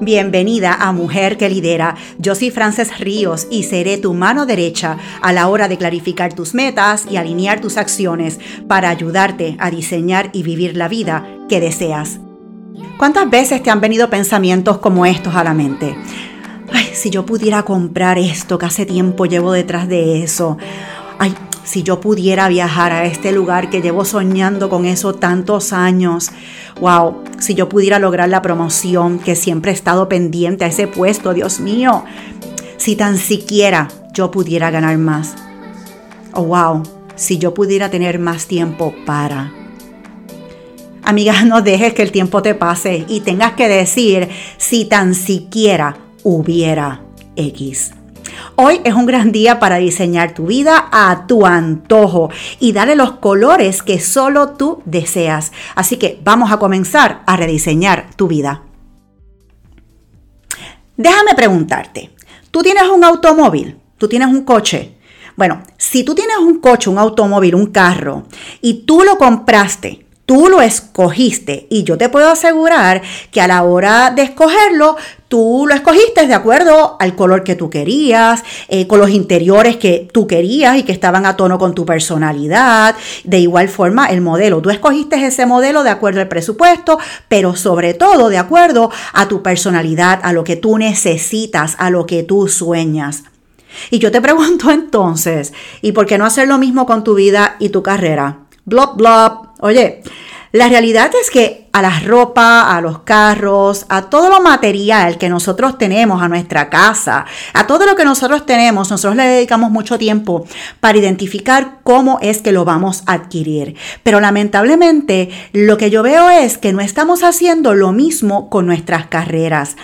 Bienvenida a Mujer que Lidera. Yo soy Frances Ríos y seré tu mano derecha a la hora de clarificar tus metas y alinear tus acciones para ayudarte a diseñar y vivir la vida que deseas. ¿Cuántas veces te han venido pensamientos como estos a la mente? Ay, si yo pudiera comprar esto que hace tiempo llevo detrás de eso. Ay, si yo pudiera viajar a este lugar que llevo soñando con eso tantos años. Wow, si yo pudiera lograr la promoción que siempre he estado pendiente a ese puesto, Dios mío. Si tan siquiera yo pudiera ganar más. Oh, wow, si yo pudiera tener más tiempo para. Amiga, no dejes que el tiempo te pase y tengas que decir si tan siquiera hubiera X. Hoy es un gran día para diseñar tu vida a tu antojo y darle los colores que solo tú deseas. Así que vamos a comenzar a rediseñar tu vida. Déjame preguntarte, ¿tú tienes un automóvil? ¿Tú tienes un coche? Bueno, si tú tienes un coche, un automóvil, un carro y tú lo compraste Tú lo escogiste y yo te puedo asegurar que a la hora de escogerlo, tú lo escogiste de acuerdo al color que tú querías, eh, con los interiores que tú querías y que estaban a tono con tu personalidad. De igual forma, el modelo. Tú escogiste ese modelo de acuerdo al presupuesto, pero sobre todo de acuerdo a tu personalidad, a lo que tú necesitas, a lo que tú sueñas. Y yo te pregunto entonces, ¿y por qué no hacer lo mismo con tu vida y tu carrera? Blop, blop. Oye, la realidad es que a la ropa, a los carros, a todo lo material que nosotros tenemos, a nuestra casa, a todo lo que nosotros tenemos, nosotros le dedicamos mucho tiempo para identificar cómo es que lo vamos a adquirir. Pero lamentablemente lo que yo veo es que no estamos haciendo lo mismo con nuestras carreras.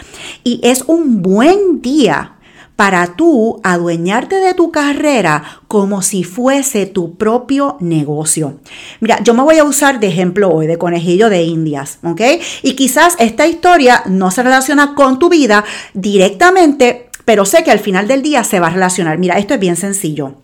Y es un buen día para tú adueñarte de tu carrera como si fuese tu propio negocio. Mira, yo me voy a usar de ejemplo hoy de conejillo de indias, ¿ok? Y quizás esta historia no se relaciona con tu vida directamente, pero sé que al final del día se va a relacionar. Mira, esto es bien sencillo.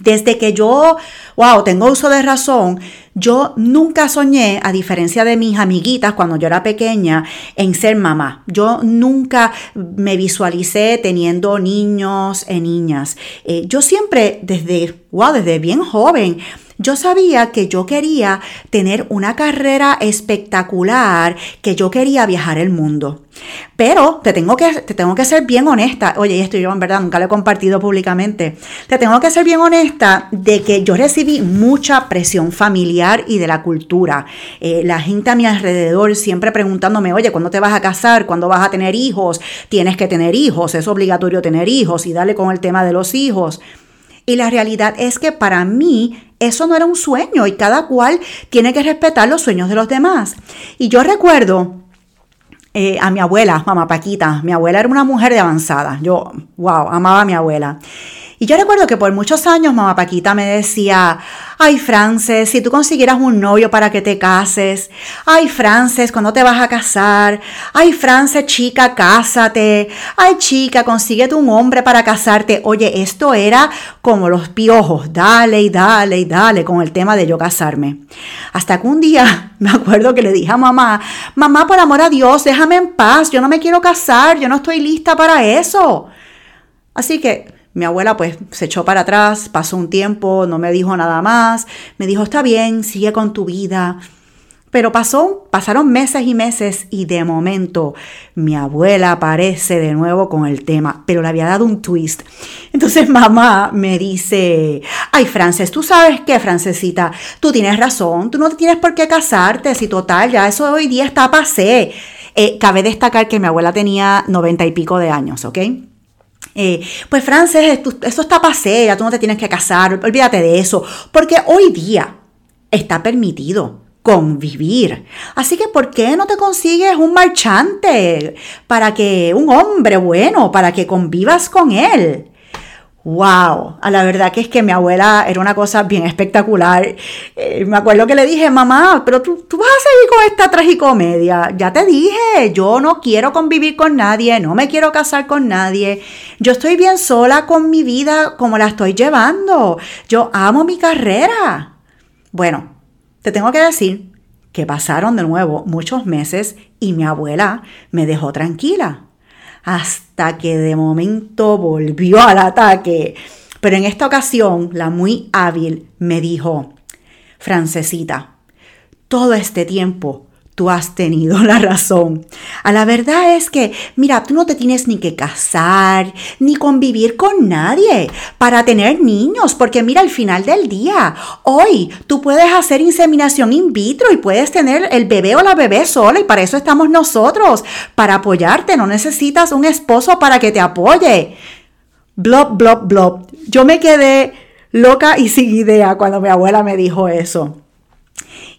Desde que yo, wow, tengo uso de razón, yo nunca soñé, a diferencia de mis amiguitas cuando yo era pequeña, en ser mamá. Yo nunca me visualicé teniendo niños e niñas. Eh, yo siempre, desde, wow, desde bien joven, yo sabía que yo quería tener una carrera espectacular, que yo quería viajar el mundo. Pero te tengo que, te tengo que ser bien honesta. Oye, esto yo en verdad nunca lo he compartido públicamente. Te tengo que ser bien honesta de que yo recibí mucha presión familiar y de la cultura. Eh, la gente a mi alrededor siempre preguntándome, oye, ¿cuándo te vas a casar? ¿Cuándo vas a tener hijos? Tienes que tener hijos, es obligatorio tener hijos y dale con el tema de los hijos. Y la realidad es que para mí eso no era un sueño y cada cual tiene que respetar los sueños de los demás. Y yo recuerdo eh, a mi abuela, mamá Paquita, mi abuela era una mujer de avanzada. Yo, wow, amaba a mi abuela. Y yo recuerdo que por muchos años mamá Paquita me decía, ay Frances, si tú consiguieras un novio para que te cases, ay Frances, ¿cuándo te vas a casar? Ay Frances, chica, cásate, ay chica, consíguete un hombre para casarte. Oye, esto era como los piojos, dale y dale y dale con el tema de yo casarme. Hasta que un día me acuerdo que le dije a mamá, mamá, por amor a Dios, déjame en paz, yo no me quiero casar, yo no estoy lista para eso. Así que mi abuela pues se echó para atrás, pasó un tiempo, no me dijo nada más, me dijo, está bien, sigue con tu vida. Pero pasó, pasaron meses y meses y de momento mi abuela aparece de nuevo con el tema, pero le había dado un twist. Entonces mamá me dice, ay Frances, tú sabes qué, Francesita, tú tienes razón, tú no tienes por qué casarte, si total, ya eso hoy día está pasé. Eh, cabe destacar que mi abuela tenía noventa y pico de años, ¿ok? Eh, pues Frances, eso está pasé, ya tú no te tienes que casar, olvídate de eso, porque hoy día está permitido convivir. Así que, ¿por qué no te consigues un marchante para que, un hombre bueno, para que convivas con él? Wow, a la verdad que es que mi abuela era una cosa bien espectacular. Eh, me acuerdo que le dije, mamá, pero tú, tú, vas a seguir con esta tragicomedia. Ya te dije, yo no quiero convivir con nadie, no me quiero casar con nadie. Yo estoy bien sola con mi vida como la estoy llevando. Yo amo mi carrera. Bueno, te tengo que decir que pasaron de nuevo muchos meses y mi abuela me dejó tranquila. Hasta que de momento volvió al ataque. Pero en esta ocasión, la muy hábil me dijo, Francesita, todo este tiempo tú has tenido la razón. A la verdad es que, mira, tú no te tienes ni que casar, ni convivir con nadie para tener niños, porque mira, al final del día, hoy tú puedes hacer inseminación in vitro y puedes tener el bebé o la bebé sola y para eso estamos nosotros, para apoyarte, no necesitas un esposo para que te apoye. Blob, blob, blob. Yo me quedé loca y sin idea cuando mi abuela me dijo eso.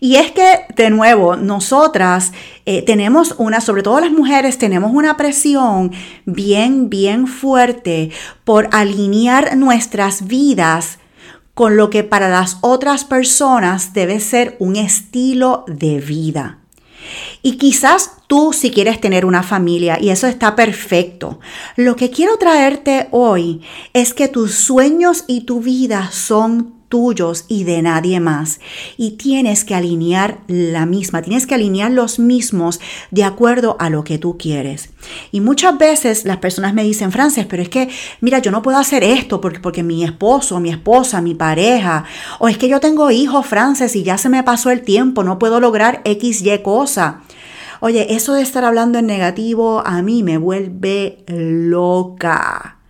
Y es que, de nuevo, nosotras eh, tenemos una, sobre todo las mujeres, tenemos una presión bien, bien fuerte por alinear nuestras vidas con lo que para las otras personas debe ser un estilo de vida. Y quizás tú si quieres tener una familia y eso está perfecto. Lo que quiero traerte hoy es que tus sueños y tu vida son tuyos y de nadie más. Y tienes que alinear la misma, tienes que alinear los mismos de acuerdo a lo que tú quieres. Y muchas veces las personas me dicen, Frances, pero es que, mira, yo no puedo hacer esto porque, porque mi esposo, mi esposa, mi pareja, o es que yo tengo hijos, Frances, y ya se me pasó el tiempo, no puedo lograr X, Y cosa. Oye, eso de estar hablando en negativo a mí me vuelve loca.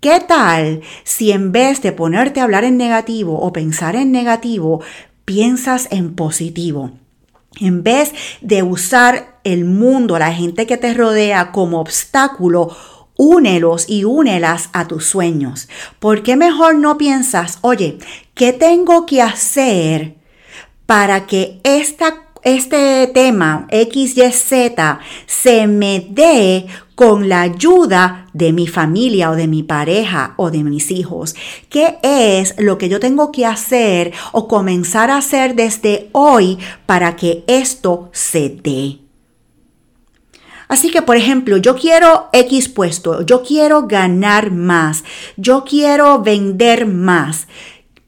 ¿Qué tal si en vez de ponerte a hablar en negativo o pensar en negativo, piensas en positivo? En vez de usar el mundo, la gente que te rodea como obstáculo, únelos y únelas a tus sueños. ¿Por qué mejor no piensas, oye, ¿qué tengo que hacer para que esta este tema XYZ se me dé con la ayuda de mi familia o de mi pareja o de mis hijos. ¿Qué es lo que yo tengo que hacer o comenzar a hacer desde hoy para que esto se dé? Así que, por ejemplo, yo quiero X puesto, yo quiero ganar más, yo quiero vender más.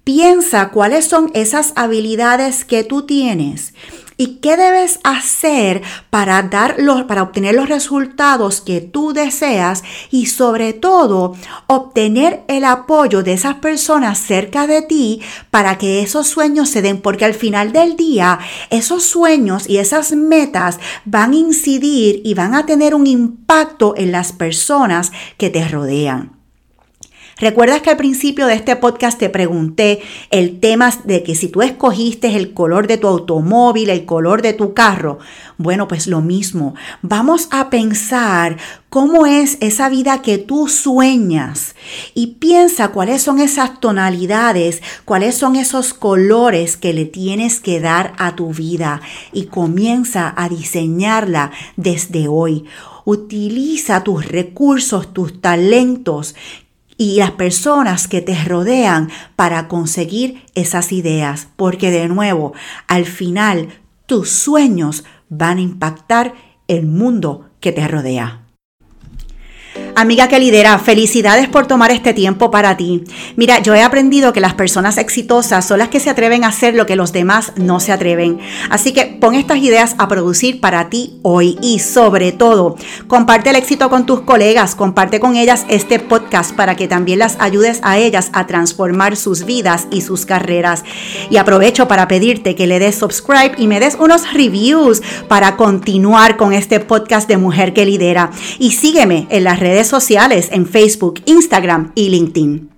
Piensa cuáles son esas habilidades que tú tienes y qué debes hacer para, dar para obtener los resultados que tú deseas y sobre todo obtener el apoyo de esas personas cerca de ti para que esos sueños se den, porque al final del día esos sueños y esas metas van a incidir y van a tener un impacto en las personas que te rodean. ¿Recuerdas que al principio de este podcast te pregunté el tema de que si tú escogiste el color de tu automóvil, el color de tu carro? Bueno, pues lo mismo. Vamos a pensar cómo es esa vida que tú sueñas y piensa cuáles son esas tonalidades, cuáles son esos colores que le tienes que dar a tu vida y comienza a diseñarla desde hoy. Utiliza tus recursos, tus talentos y las personas que te rodean para conseguir esas ideas, porque de nuevo, al final, tus sueños van a impactar el mundo que te rodea. Amiga que lidera, felicidades por tomar este tiempo para ti. Mira, yo he aprendido que las personas exitosas son las que se atreven a hacer lo que los demás no se atreven. Así que pon estas ideas a producir para ti hoy y sobre todo, comparte el éxito con tus colegas, comparte con ellas este podcast para que también las ayudes a ellas a transformar sus vidas y sus carreras. Y aprovecho para pedirte que le des subscribe y me des unos reviews para continuar con este podcast de Mujer que Lidera. Y sígueme en las redes sociales en Facebook, Instagram y LinkedIn.